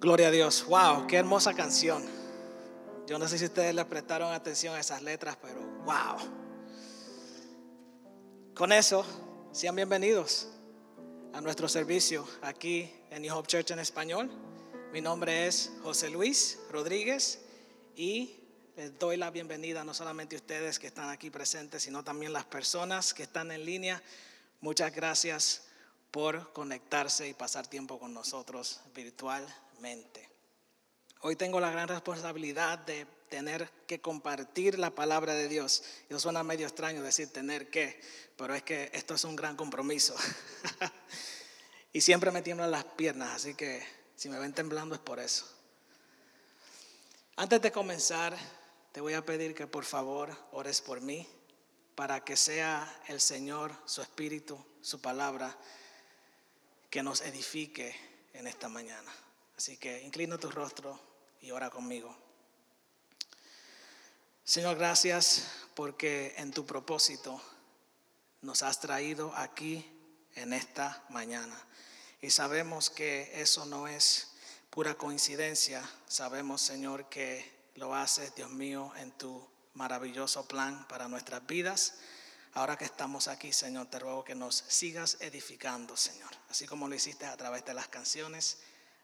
Gloria a Dios. Wow, qué hermosa canción. Yo no sé si ustedes le prestaron atención a esas letras, pero wow. Con eso, sean bienvenidos a nuestro servicio aquí en New Hope Church en español. Mi nombre es José Luis Rodríguez y les doy la bienvenida no solamente a ustedes que están aquí presentes, sino también las personas que están en línea. Muchas gracias por conectarse y pasar tiempo con nosotros Hoy tengo la gran responsabilidad de tener que compartir la palabra de Dios. Eso suena medio extraño decir tener que, pero es que esto es un gran compromiso. y siempre me tiemblan las piernas, así que si me ven temblando es por eso. Antes de comenzar, te voy a pedir que por favor ores por mí para que sea el Señor, su Espíritu, su palabra, que nos edifique en esta mañana. Así que inclina tu rostro y ora conmigo. Señor, gracias porque en tu propósito nos has traído aquí en esta mañana. Y sabemos que eso no es pura coincidencia. Sabemos, Señor, que lo haces, Dios mío, en tu maravilloso plan para nuestras vidas. Ahora que estamos aquí, Señor, te ruego que nos sigas edificando, Señor. Así como lo hiciste a través de las canciones,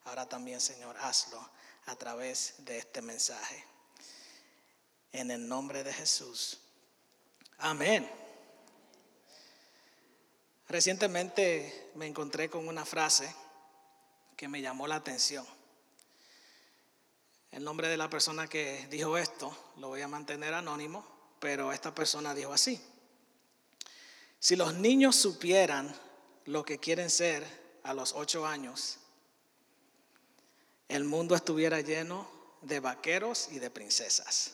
ahora también, Señor, hazlo a través de este mensaje. En el nombre de Jesús. Amén. Recientemente me encontré con una frase que me llamó la atención. El nombre de la persona que dijo esto lo voy a mantener anónimo, pero esta persona dijo así. Si los niños supieran lo que quieren ser a los ocho años, el mundo estuviera lleno de vaqueros y de princesas.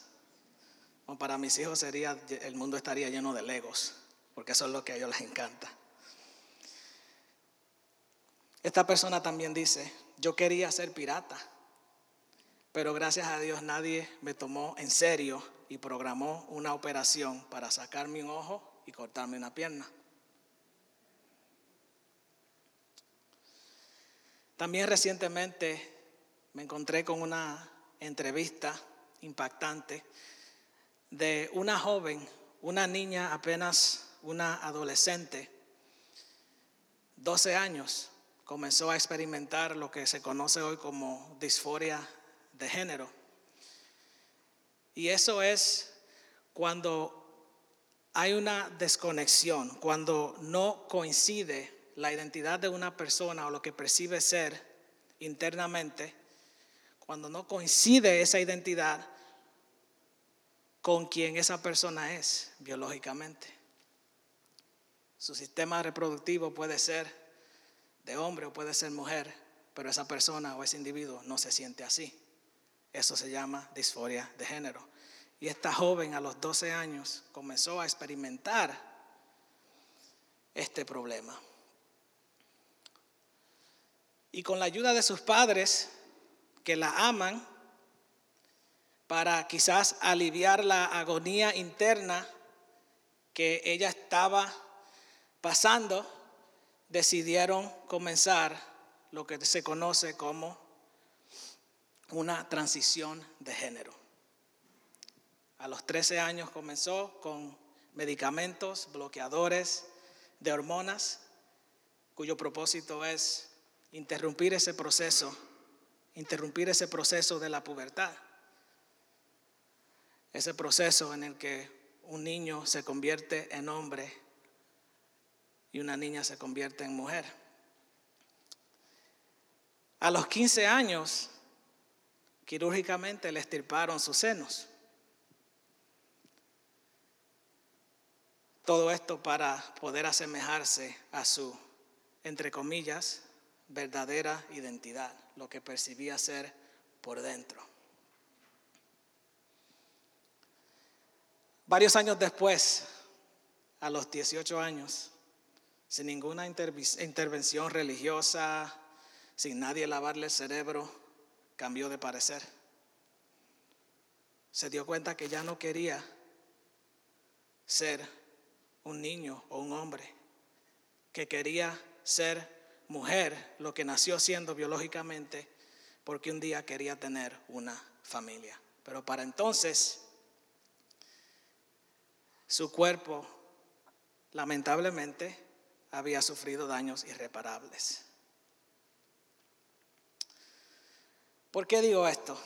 Para mis hijos sería, el mundo estaría lleno de legos, porque eso es lo que a ellos les encanta. Esta persona también dice, yo quería ser pirata, pero gracias a Dios nadie me tomó en serio y programó una operación para sacarme un ojo y cortarme una pierna. También recientemente me encontré con una entrevista impactante de una joven, una niña apenas una adolescente, 12 años, comenzó a experimentar lo que se conoce hoy como disforia de género. Y eso es cuando hay una desconexión, cuando no coincide la identidad de una persona o lo que percibe ser internamente, cuando no coincide esa identidad con quien esa persona es biológicamente. Su sistema reproductivo puede ser de hombre o puede ser mujer, pero esa persona o ese individuo no se siente así. Eso se llama disforia de género. Y esta joven a los 12 años comenzó a experimentar este problema. Y con la ayuda de sus padres, que la aman, para quizás aliviar la agonía interna que ella estaba pasando, decidieron comenzar lo que se conoce como una transición de género. A los 13 años comenzó con medicamentos, bloqueadores de hormonas, cuyo propósito es interrumpir ese proceso, interrumpir ese proceso de la pubertad. Ese proceso en el que un niño se convierte en hombre y una niña se convierte en mujer. A los 15 años, quirúrgicamente le estirparon sus senos. Todo esto para poder asemejarse a su, entre comillas, verdadera identidad, lo que percibía ser por dentro. Varios años después, a los 18 años, sin ninguna intervención religiosa, sin nadie lavarle el cerebro, cambió de parecer. Se dio cuenta que ya no quería ser un niño o un hombre, que quería ser mujer, lo que nació siendo biológicamente, porque un día quería tener una familia. Pero para entonces su cuerpo lamentablemente había sufrido daños irreparables. ¿Por qué digo esto?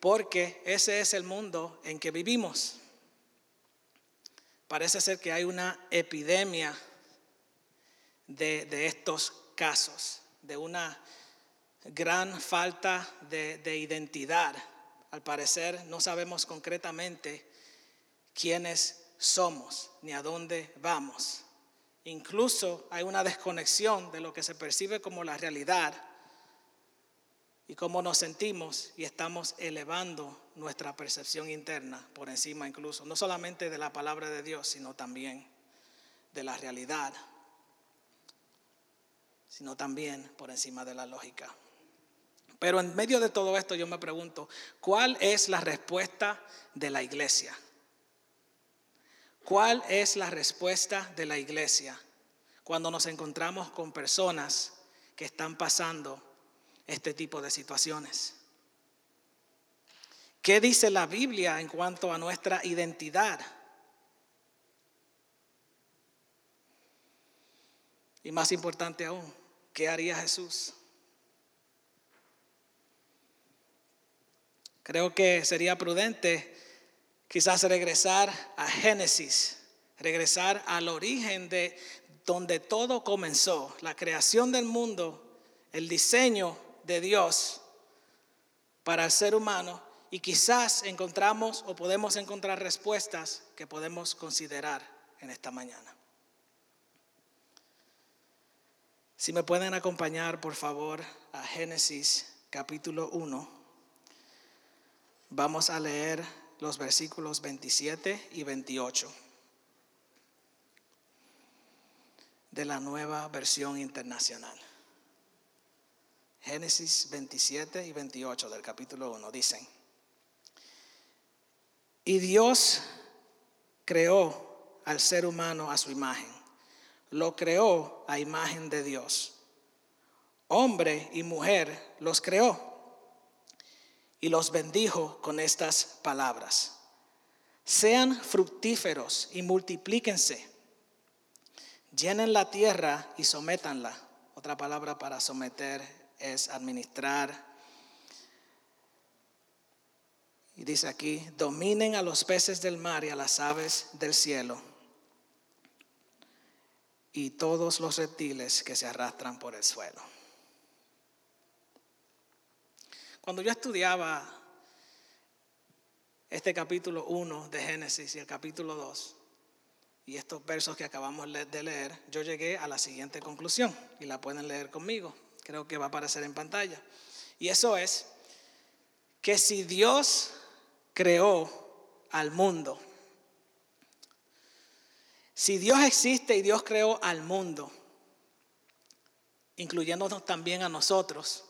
Porque ese es el mundo en que vivimos. Parece ser que hay una epidemia de, estos casos, de una gran falta de, de identidad. Al parecer no sabemos concretamente quiénes somos ni a dónde vamos. Incluso hay una desconexión de lo que se percibe como la realidad y cómo nos sentimos y estamos elevando nuestra percepción interna por encima incluso, no solamente de la palabra de Dios, sino también de la realidad, sino también por encima de la lógica. Pero en medio de todo esto yo me pregunto, ¿cuál es la respuesta de la iglesia? ¿Cuál es la respuesta de la iglesia cuando nos encontramos con personas que están pasando este tipo de situaciones? ¿Qué dice la Biblia en cuanto a nuestra identidad? Y más importante aún, ¿qué haría Jesús? Creo que sería prudente quizás regresar a Génesis, regresar al origen de donde todo comenzó, la creación del mundo, el diseño de Dios para el ser humano y quizás encontramos o podemos encontrar respuestas que podemos considerar en esta mañana. Si me pueden acompañar, por favor, a Génesis capítulo 1, vamos a leer los versículos 27 y 28 de la nueva versión internacional. Génesis 27 y 28 del capítulo 1 dicen, y Dios creó al ser humano a su imagen, lo creó a imagen de Dios. Hombre y mujer los creó y los bendijo con estas palabras. Sean fructíferos y multiplíquense. Llenen la tierra y sométanla. Otra palabra para someter es administrar. Y dice aquí, dominen a los peces del mar y a las aves del cielo y todos los reptiles que se arrastran por el suelo. Cuando yo estudiaba este capítulo 1 de Génesis y el capítulo 2 y estos versos que acabamos de leer, yo llegué a la siguiente conclusión y la pueden leer conmigo. Creo que va a aparecer en pantalla. Y eso es que si Dios creó al mundo, si Dios existe y Dios creó al mundo, incluyéndonos también a nosotros,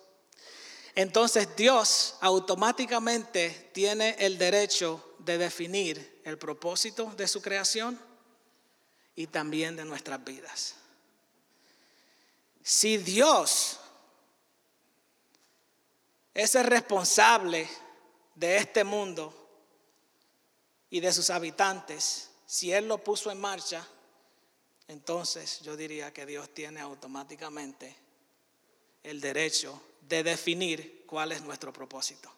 entonces Dios automáticamente tiene el derecho de definir el propósito de su creación y también de nuestras vidas. Si Dios es el responsable de este mundo y de sus habitantes, si Él lo puso en marcha, entonces yo diría que Dios tiene automáticamente el derecho de definir cuál es nuestro propósito.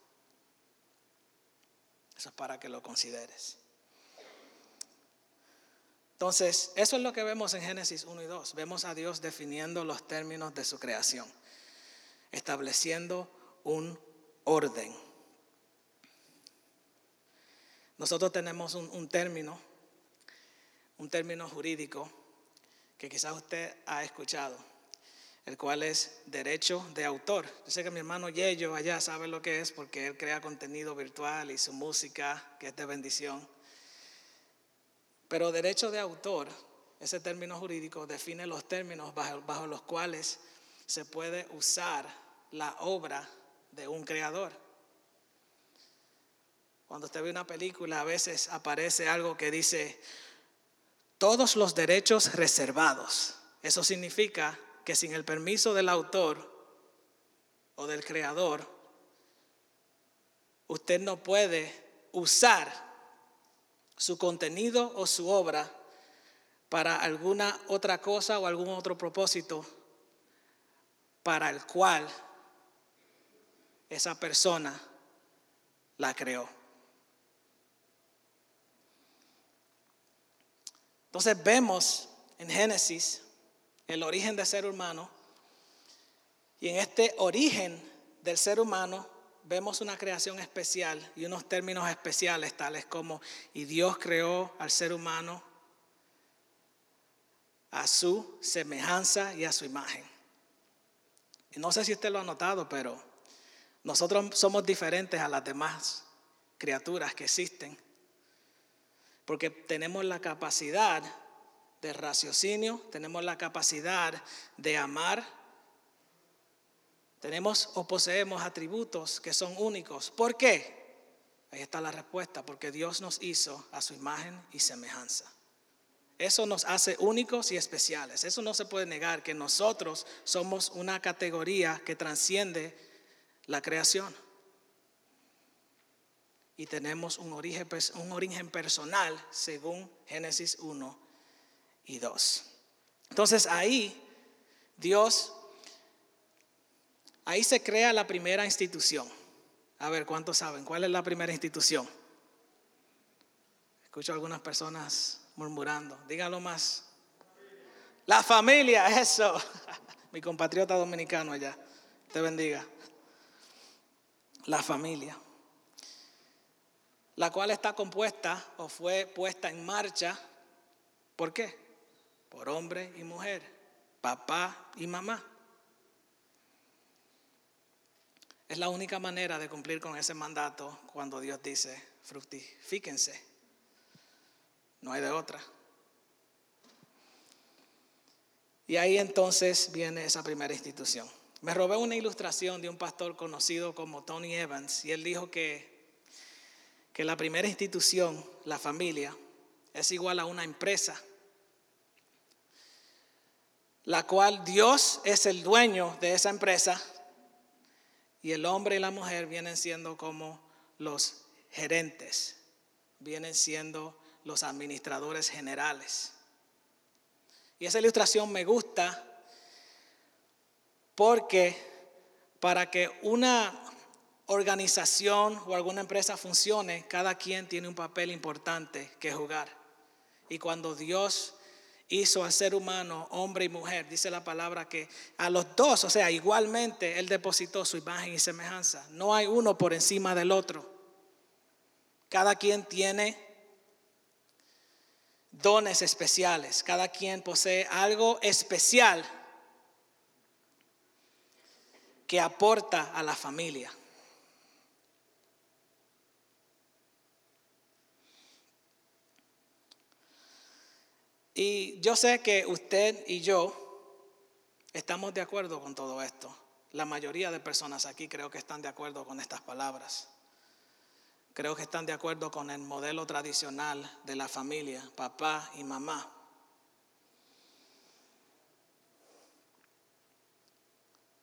Eso es para que lo consideres. Entonces, eso es lo que vemos en Génesis 1 y 2. Vemos a Dios definiendo los términos de su creación, estableciendo un orden. Nosotros tenemos un, un término, un término jurídico que quizás usted ha escuchado el cual es derecho de autor. Yo sé que mi hermano Yello allá sabe lo que es porque él crea contenido virtual y su música, que es de bendición. Pero derecho de autor, ese término jurídico, define los términos bajo, bajo los cuales se puede usar la obra de un creador. Cuando usted ve una película, a veces aparece algo que dice, todos los derechos reservados. Eso significa que sin el permiso del autor o del creador, usted no puede usar su contenido o su obra para alguna otra cosa o algún otro propósito para el cual esa persona la creó. Entonces vemos en Génesis el origen del ser humano y en este origen del ser humano vemos una creación especial y unos términos especiales tales como y Dios creó al ser humano a su semejanza y a su imagen. Y no sé si usted lo ha notado, pero nosotros somos diferentes a las demás criaturas que existen, porque tenemos la capacidad de raciocinio, tenemos la capacidad de amar, tenemos o poseemos atributos que son únicos. ¿Por qué? Ahí está la respuesta, porque Dios nos hizo a su imagen y semejanza. Eso nos hace únicos y especiales. Eso no se puede negar, que nosotros somos una categoría que transciende la creación. Y tenemos un origen, personal según Génesis 1 y 2. Entonces ahí Dios, ahí se crea la primera institución. A ver, ¿cuántos saben? ¿Cuál es la primera institución? Escucho a algunas personas murmurando. Díganlo más. La familia, eso. Mi compatriota dominicano allá. Te bendiga. La familia. La cual está compuesta o fue puesta en marcha. ¿Por qué? Por hombre y mujer. Papá y mamá. Es la única manera de cumplir con ese mandato cuando Dios dice, fructifíquense no hay de otra. Y ahí entonces viene esa primera institución. Me robé una ilustración de un pastor conocido como Tony Evans y él dijo que, que la primera institución, la familia, es igual a una empresa, la cual Dios es el dueño de esa empresa y el hombre y la mujer vienen siendo como los gerentes, vienen siendo los administradores generales. Y esa ilustración me gusta porque para que una organización o alguna empresa funcione, cada quien tiene un papel importante que jugar. Y cuando Dios hizo al ser humano, hombre y mujer, dice la palabra que a los dos, o sea, igualmente Él depositó su imagen y semejanza. No hay uno por encima del otro. Cada quien tiene dones especiales. Cada quien posee algo especial que aporta a la familia. Y yo sé que usted y yo estamos de acuerdo con todo esto. La mayoría de personas aquí creo que están de acuerdo con estas palabras creo que están de acuerdo con el modelo tradicional de la familia, papá y mamá.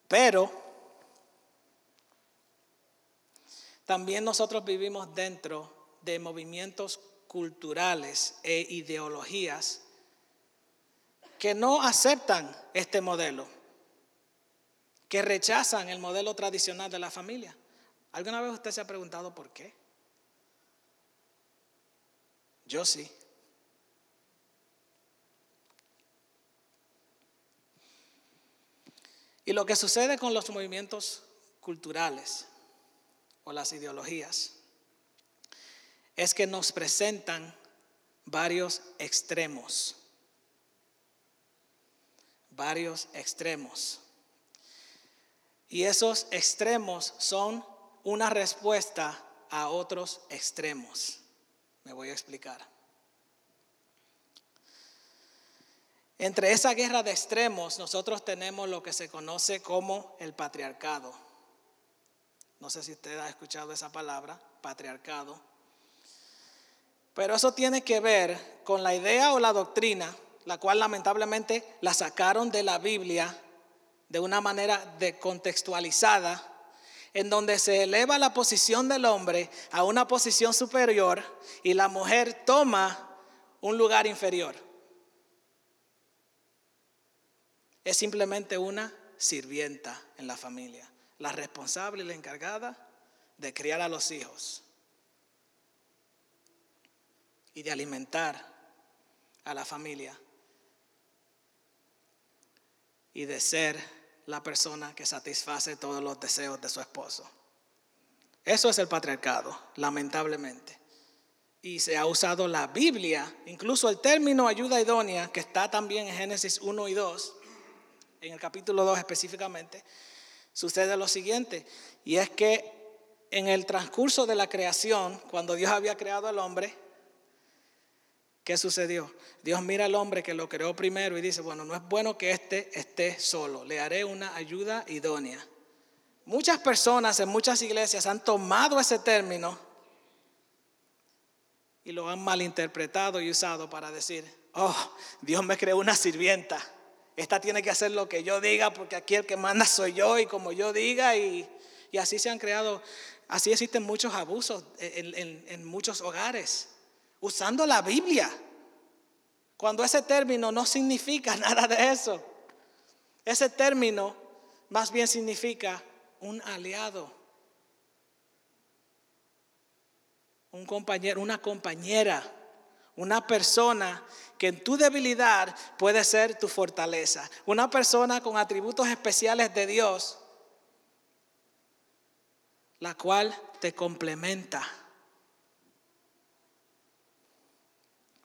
Pero también nosotros vivimos dentro de movimientos culturales e ideologías que no aceptan este modelo, que rechazan el modelo tradicional de la familia. ¿Alguna vez usted se ha preguntado por qué? Yo sí. Y lo que sucede con los movimientos culturales o las ideologías es que nos presentan varios extremos. Varios extremos. Y esos extremos son una respuesta a otros extremos. Me voy a explicar. Entre esa guerra de extremos nosotros tenemos lo que se conoce como el patriarcado. No sé si usted ha escuchado esa palabra, patriarcado. Pero eso tiene que ver con la idea o la doctrina, la cual lamentablemente la sacaron de la Biblia de una manera contextualizada, en donde se eleva la posición del hombre a una posición superior y la mujer toma un lugar inferior. Es simplemente una sirvienta en la familia, la responsable y la encargada de criar a los hijos y de alimentar a la familia y de ser la persona que satisface todos los deseos de su esposo. Eso es el patriarcado, lamentablemente. Y se ha usado la Biblia, incluso el término ayuda idónea, que está también en Génesis 1 y 2, en el capítulo 2 específicamente, sucede lo siguiente, y es que en el transcurso de la creación, cuando Dios había creado al hombre, ¿qué sucedió? Dios mira al hombre que lo creó primero y dice, bueno, no es bueno que éste esté solo, le haré una ayuda idónea. Muchas personas en muchas iglesias han tomado ese término y lo han malinterpretado y usado para decir, oh, Dios me creó una sirvienta. Esta tiene que hacer lo que yo diga porque aquí el que manda soy yo y como yo diga y, así se han creado, así existen muchos abusos en muchos hogares, usando la Biblia. Cuando ese término no significa nada de eso. Ese término más bien significa un aliado, un compañero, una compañera, una persona que en tu debilidad puede ser tu fortaleza, una persona con atributos especiales de Dios, la cual te complementa,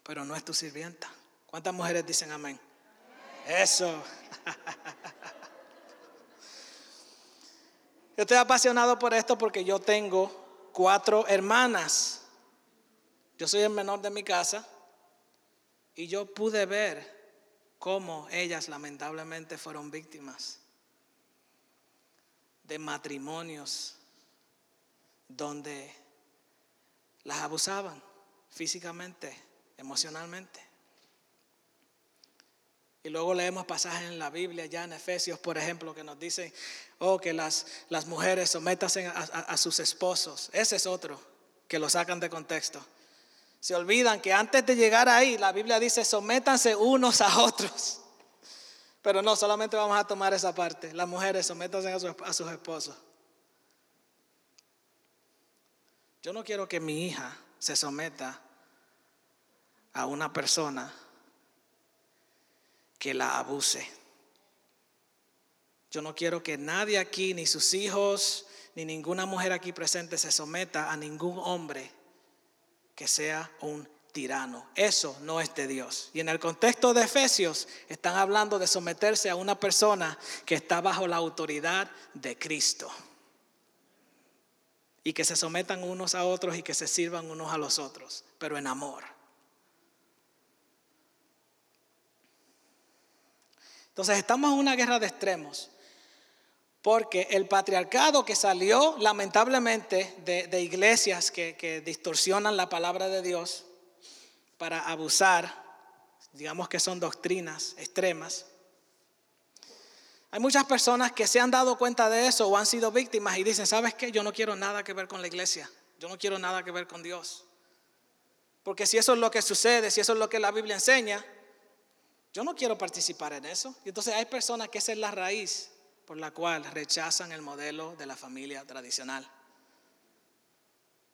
pero no es tu sirvienta. ¿Cuántas mujeres dicen amén? Eso. Yo estoy apasionado por esto porque yo tengo cuatro hermanas. Yo soy el menor de mi casa y yo pude ver cómo ellas lamentablemente fueron víctimas de matrimonios donde las abusaban físicamente, emocionalmente. Y luego leemos pasajes en la Biblia, ya en Efesios, por ejemplo, que nos dicen, oh, que las, las mujeres sométanse a, sus esposos. Ese es otro, que lo sacan de contexto. Se olvidan que antes de llegar ahí, la Biblia dice, sométanse unos a otros. Pero no, solamente vamos a tomar esa parte. Las mujeres sométanse a sus esposos. Yo no quiero que mi hija se someta a una persona que la abuse. Yo no quiero que nadie aquí, ni sus hijos, ni ninguna mujer aquí presente se someta a ningún hombre que sea un tirano. Eso no es de Dios. Y en el contexto de Efesios están hablando de someterse a una persona que está bajo la autoridad de Cristo. Y que se sometan unos a otros y que se sirvan unos a los otros, pero en amor. Entonces estamos en una guerra de extremos. Porque el patriarcado que salió lamentablemente de, iglesias que, que, distorsionan la palabra de Dios para abusar, digamos que son doctrinas extremas. Hay muchas personas que se han dado cuenta de eso o han sido víctimas y dicen, ¿sabes qué? Yo no quiero nada que ver con la iglesia. Yo no quiero nada que ver con Dios. Porque si eso es lo que sucede, si eso es lo que la Biblia enseña, yo no quiero participar en eso. Y entonces hay personas que esa es la raíz por la cual rechazan el modelo de la familia tradicional.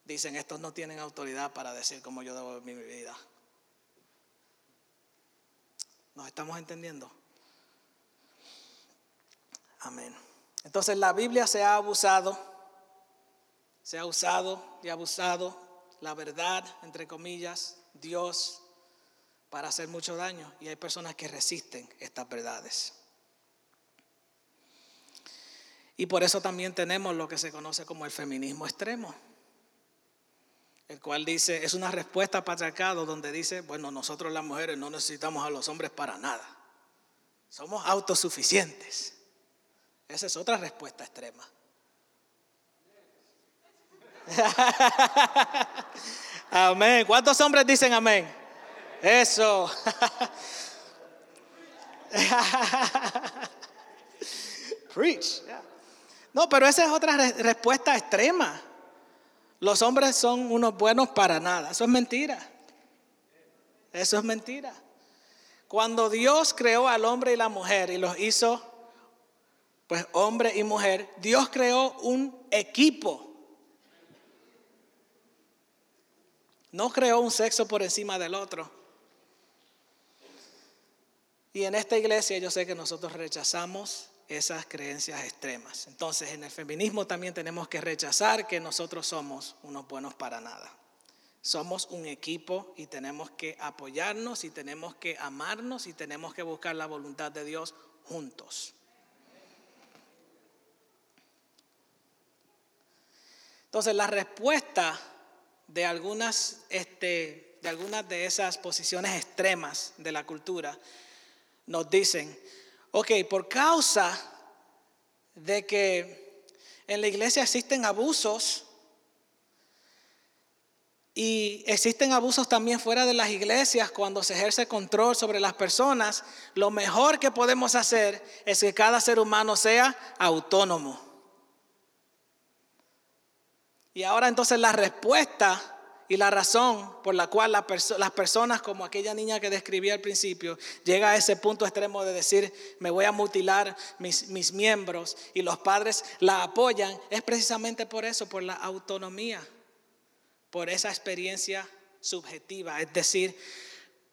Dicen, estos no tienen autoridad para decir cómo yo debo vivir mi vida. ¿Nos estamos entendiendo? Amén. Entonces la Biblia se ha abusado, se ha usado y abusado la verdad, entre comillas, Dios para hacer mucho daño y hay personas que resisten estas verdades. Y por eso también tenemos lo que se conoce como el feminismo extremo, el cual dice, es una respuesta patriarcado donde dice, bueno, nosotros las mujeres no necesitamos a los hombres para nada, somos autosuficientes. Esa es otra respuesta extrema. amén. ¿Cuántos hombres dicen amén? Eso. Preach. No, pero esa es otra respuesta extrema. Los hombres son unos buenos para nada. Eso es mentira. Eso es mentira. Cuando Dios creó al hombre y la mujer y los hizo, pues hombre y mujer, Dios creó un equipo. No creó un sexo por encima del otro. Y en esta iglesia yo sé que nosotros rechazamos esas creencias extremas. Entonces en el feminismo también tenemos que rechazar que nosotros somos unos buenos para nada. Somos un equipo y tenemos que apoyarnos y tenemos que amarnos y tenemos que buscar la voluntad de Dios juntos. Entonces la respuesta de algunas, este, de algunas de esas posiciones extremas de la cultura nos dicen, ok, por causa de que en la iglesia existen abusos y existen abusos también fuera de las iglesias cuando se ejerce control sobre las personas, lo mejor que podemos hacer es que cada ser humano sea autónomo. Y ahora entonces la respuesta y la razón por la cual las personas, como aquella niña que describí al principio, llega a ese punto extremo de decir, me voy a mutilar mis, miembros y los padres la apoyan, es precisamente por eso, por la autonomía, por esa experiencia subjetiva, es decir,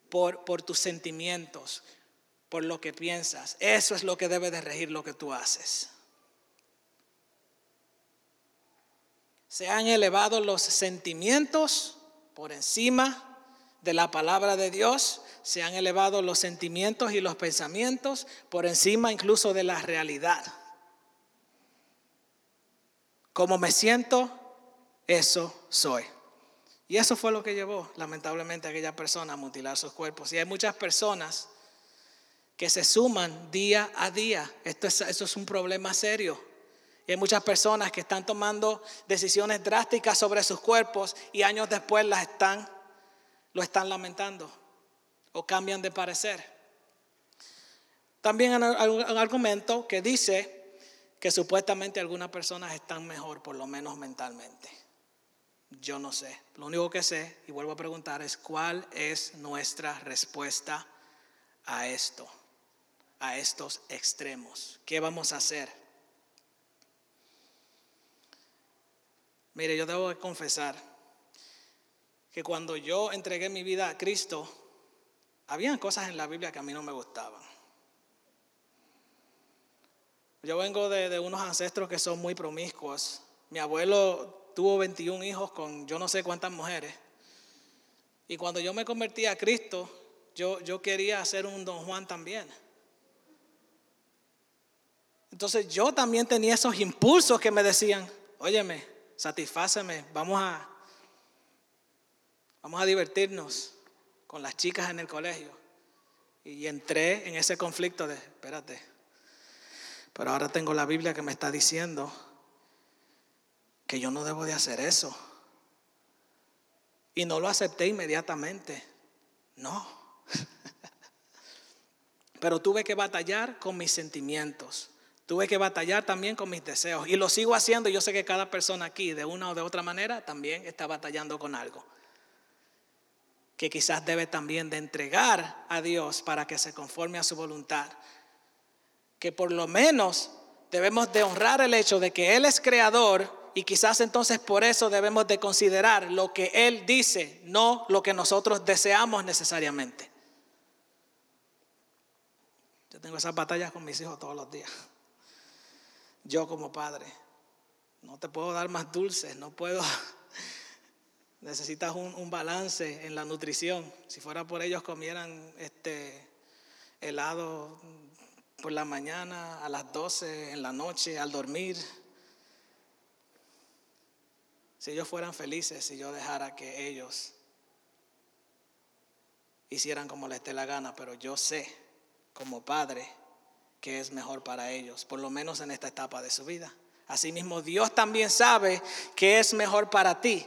por, por tus sentimientos, por lo que piensas. Eso es lo que debe de regir lo que tú haces. Se han elevado los sentimientos por encima de la palabra de Dios. Se han elevado los sentimientos y los pensamientos por encima incluso de la realidad. Como me siento, eso soy. Y eso fue lo que llevó, lamentablemente, a aquella persona a mutilar sus cuerpos. Y hay muchas personas que se suman día a día. Esto es, eso es un problema serio hay muchas personas que están tomando decisiones drásticas sobre sus cuerpos y años después las están, lo están lamentando o cambian de parecer. También hay un argumento que dice que supuestamente algunas personas están mejor, por lo menos mentalmente. Yo no sé. Lo único que sé, y vuelvo a preguntar, es cuál es nuestra respuesta a esto, a estos extremos. ¿Qué vamos a hacer? Mire, yo debo confesar que cuando yo entregué mi vida a Cristo, habían cosas en la Biblia que a mí no me gustaban. Yo vengo de, unos ancestros que son muy promiscuos. Mi abuelo tuvo 21 hijos con yo no sé cuántas mujeres. Y cuando yo me convertí a Cristo, yo, yo quería ser un don Juan también. Entonces yo también tenía esos impulsos que me decían, óyeme, satisfáceme, vamos a, vamos a divertirnos con las chicas en el colegio. Y entré en ese conflicto de, espérate, pero ahora tengo la Biblia que me está diciendo que yo no debo de hacer eso. Y no lo acepté inmediatamente. No. Pero tuve que batallar con mis sentimientos. Tuve que batallar también con mis deseos y lo sigo haciendo. Yo sé que cada persona aquí, de una o de otra manera, también está batallando con algo. Que quizás debe también de entregar a Dios para que se conforme a su voluntad. Que por lo menos debemos de honrar el hecho de que Él es creador y quizás entonces por eso debemos de considerar lo que Él dice, no lo que nosotros deseamos necesariamente. Yo tengo esas batallas con mis hijos todos los días yo como padre. No te puedo dar más dulces, no puedo. Necesitas un, balance en la nutrición. Si fuera por ellos comieran este helado por la mañana, a las 12, en la noche, al dormir. Si ellos fueran felices, si yo dejara que ellos hicieran como les dé la gana, pero yo sé como padre que es mejor para ellos, por lo menos en esta etapa de su vida. Asimismo, Dios también sabe que es mejor para ti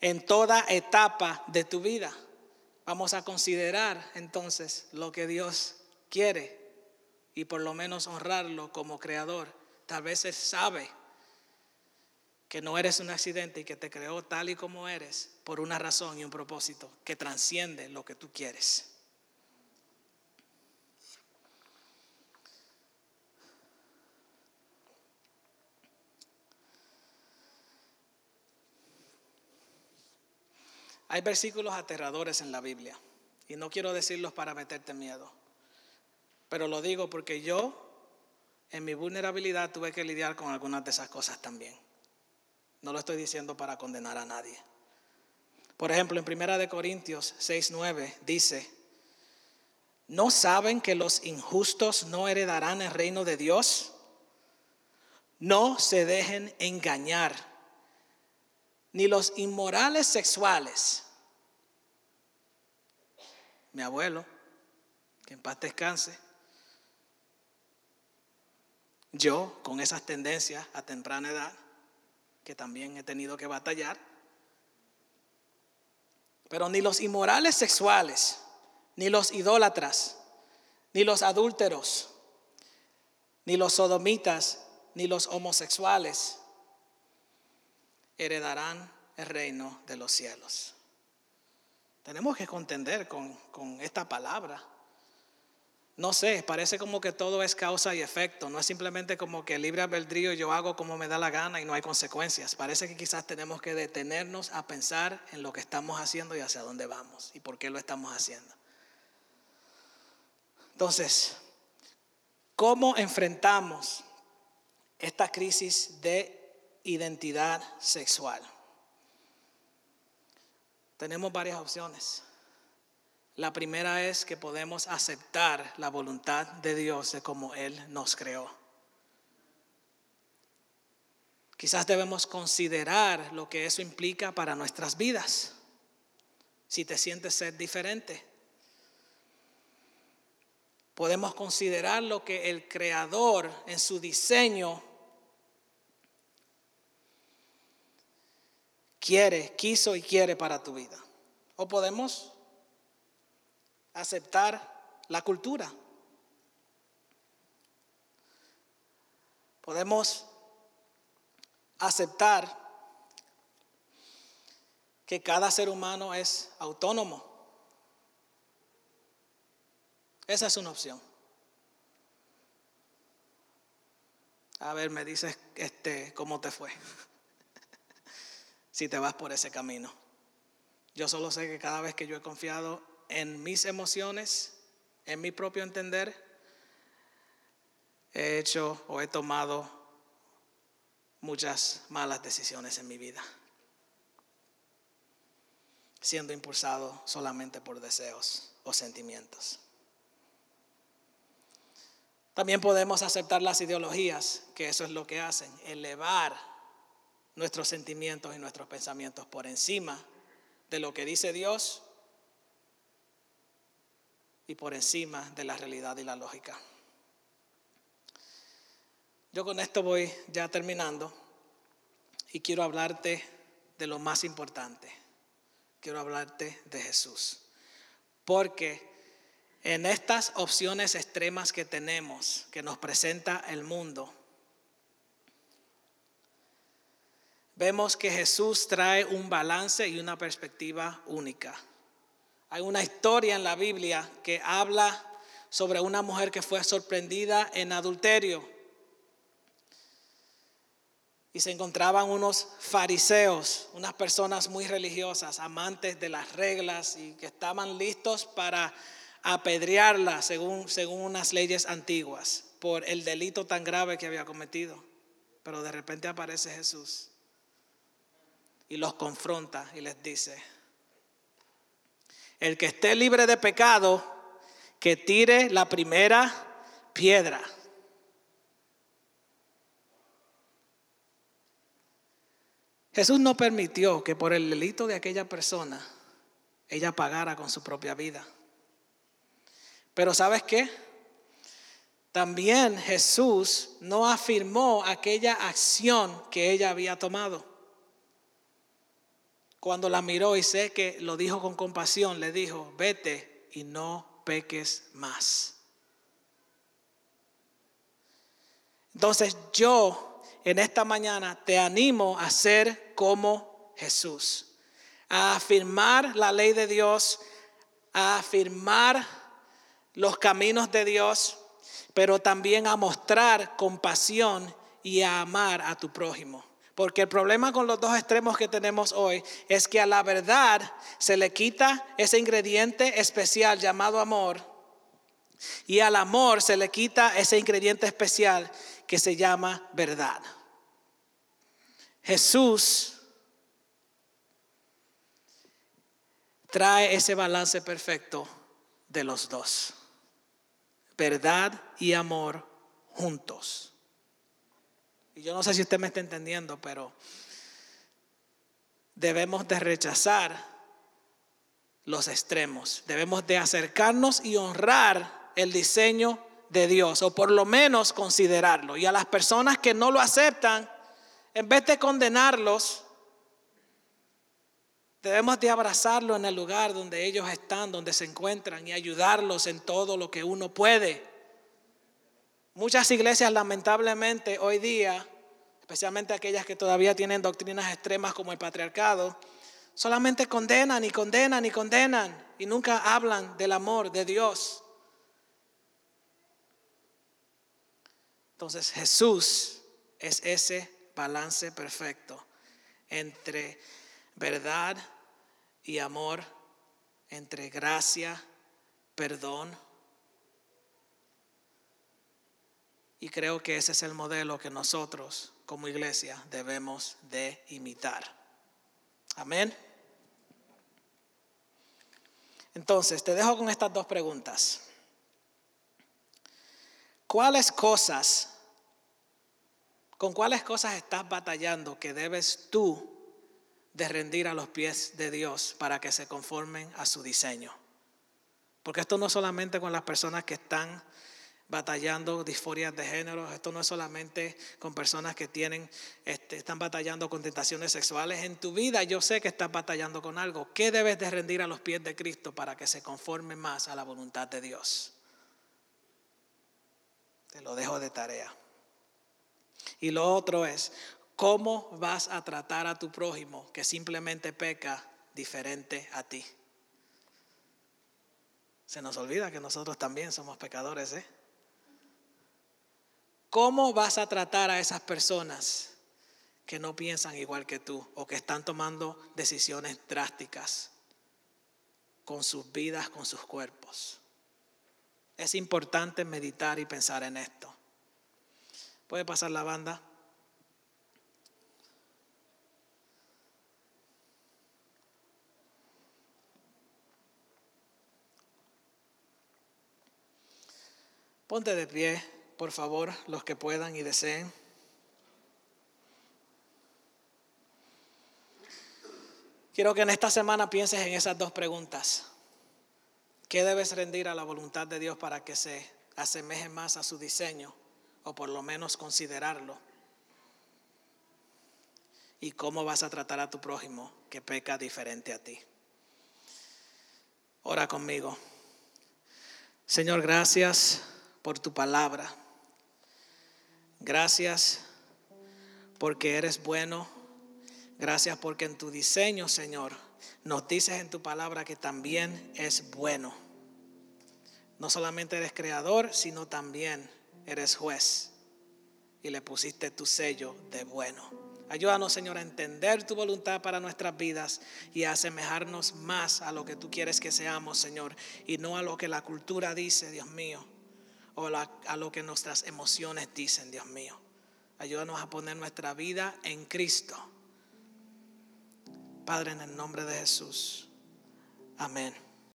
en toda etapa de tu vida. Vamos a considerar entonces lo que Dios quiere y por lo menos honrarlo como creador Tal vez Él sabe que no eres un accidente y que te creó tal y como eres por una razón y un propósito que transciende lo que tú quieres. Hay versículos aterradores en la Biblia y no quiero decirlos para meterte miedo, pero lo digo porque yo en mi vulnerabilidad tuve que lidiar con algunas de esas cosas también. No lo estoy diciendo para condenar a nadie. Por ejemplo, en 1 Corintios 6:9 dice, ¿no saben que los injustos no heredarán el reino de Dios? No se dejen engañar ni los inmorales sexuales. Mi abuelo, que en paz descanse, yo con esas tendencias a temprana edad, que también he tenido que batallar, pero ni los inmorales sexuales, ni los idólatras, ni los adúlteros, ni los sodomitas, ni los homosexuales, heredarán el reino de los cielos. Tenemos que contender con, con esta palabra. No sé, parece como que todo es causa y efecto, no es simplemente como que libre albedrío yo hago como me da la gana y no hay consecuencias. Parece que quizás tenemos que detenernos a pensar en lo que estamos haciendo y hacia dónde vamos y por qué lo estamos haciendo. Entonces, ¿cómo enfrentamos esta crisis de identidad sexual. Tenemos varias opciones. La primera es que podemos aceptar la voluntad de Dios de como Él nos creó. Quizás debemos considerar lo que eso implica para nuestras vidas. Si te sientes ser diferente. Podemos considerar lo que el Creador en su diseño quiere, quiso y quiere para tu vida. O podemos aceptar la cultura. Podemos aceptar que cada ser humano es autónomo. Esa es una opción. A ver, me dices este, cómo te fue si te vas por ese camino. Yo solo sé que cada vez que yo he confiado en mis emociones, en mi propio entender, he hecho o he tomado muchas malas decisiones en mi vida, siendo impulsado solamente por deseos o sentimientos. También podemos aceptar las ideologías, que eso es lo que hacen, elevar nuestros sentimientos y nuestros pensamientos por encima de lo que dice Dios y por encima de la realidad y la lógica. Yo con esto voy ya terminando y quiero hablarte de lo más importante. Quiero hablarte de Jesús. Porque en estas opciones extremas que tenemos, que nos presenta el mundo, vemos que Jesús trae un balance y una perspectiva única. Hay una historia en la Biblia que habla sobre una mujer que fue sorprendida en adulterio. Y se encontraban unos fariseos, unas personas muy religiosas, amantes de las reglas y que estaban listos para apedrearla según, según unas leyes antiguas por el delito tan grave que había cometido. Pero de repente aparece Jesús y los confronta y les dice, el que esté libre de pecado, que tire la primera piedra. Jesús no permitió que por el delito de aquella persona ella pagara con su propia vida. Pero ¿sabes qué? También Jesús no afirmó aquella acción que ella había tomado. Cuando la miró y sé que lo dijo con compasión, le dijo, vete y no peques más. Entonces yo en esta mañana te animo a ser como Jesús, a afirmar la ley de Dios, a afirmar los caminos de Dios, pero también a mostrar compasión y a amar a tu prójimo. Porque el problema con los dos extremos que tenemos hoy es que a la verdad se le quita ese ingrediente especial llamado amor y al amor se le quita ese ingrediente especial que se llama verdad. Jesús trae ese balance perfecto de los dos. Verdad y amor juntos. Y yo no sé si usted me está entendiendo, pero debemos de rechazar los extremos. Debemos de acercarnos y honrar el diseño de Dios, o por lo menos considerarlo. Y a las personas que no lo aceptan, en vez de condenarlos, debemos de abrazarlo en el lugar donde ellos están, donde se encuentran, y ayudarlos en todo lo que uno puede. Muchas iglesias lamentablemente hoy día, especialmente aquellas que todavía tienen doctrinas extremas como el patriarcado, solamente condenan y condenan y condenan y nunca hablan del amor de Dios. Entonces Jesús es ese balance perfecto entre verdad y amor, entre gracia, perdón Y creo que ese es el modelo que nosotros como iglesia debemos de imitar. Amén. Entonces, te dejo con estas dos preguntas. ¿Cuáles cosas, con cuáles cosas estás batallando que debes tú de rendir a los pies de Dios para que se conformen a su diseño? Porque esto no solamente con las personas que están batallando disforias de género. Esto no es solamente con personas que tienen, este, están batallando con tentaciones sexuales. En tu vida yo sé que estás batallando con algo. ¿Qué debes de rendir a los pies de Cristo para que se conforme más a la voluntad de Dios? Te lo dejo de tarea. Y lo otro es, ¿cómo vas a tratar a tu prójimo que simplemente peca diferente a ti? Se nos olvida que nosotros también somos pecadores, ¿eh? ¿Cómo vas a tratar a esas personas que no piensan igual que tú o que están tomando decisiones drásticas con sus vidas, con sus cuerpos? Es importante meditar y pensar en esto. ¿Puede pasar la banda? Ponte de pie por favor, los que puedan y deseen. Quiero que en esta semana pienses en esas dos preguntas. ¿Qué debes rendir a la voluntad de Dios para que se asemeje más a su diseño o por lo menos considerarlo? ¿Y cómo vas a tratar a tu prójimo que peca diferente a ti? Ora conmigo. Señor, gracias por tu palabra. Gracias porque eres bueno. Gracias porque en tu diseño, Señor, nos dices en tu palabra que también es bueno. No solamente eres creador, sino también eres juez. Y le pusiste tu sello de bueno. Ayúdanos, Señor, a entender tu voluntad para nuestras vidas y a asemejarnos más a lo que tú quieres que seamos, Señor, y no a lo que la cultura dice, Dios mío o a lo que nuestras emociones dicen, Dios mío. Ayúdanos a poner nuestra vida en Cristo. Padre, en el nombre de Jesús. Amén.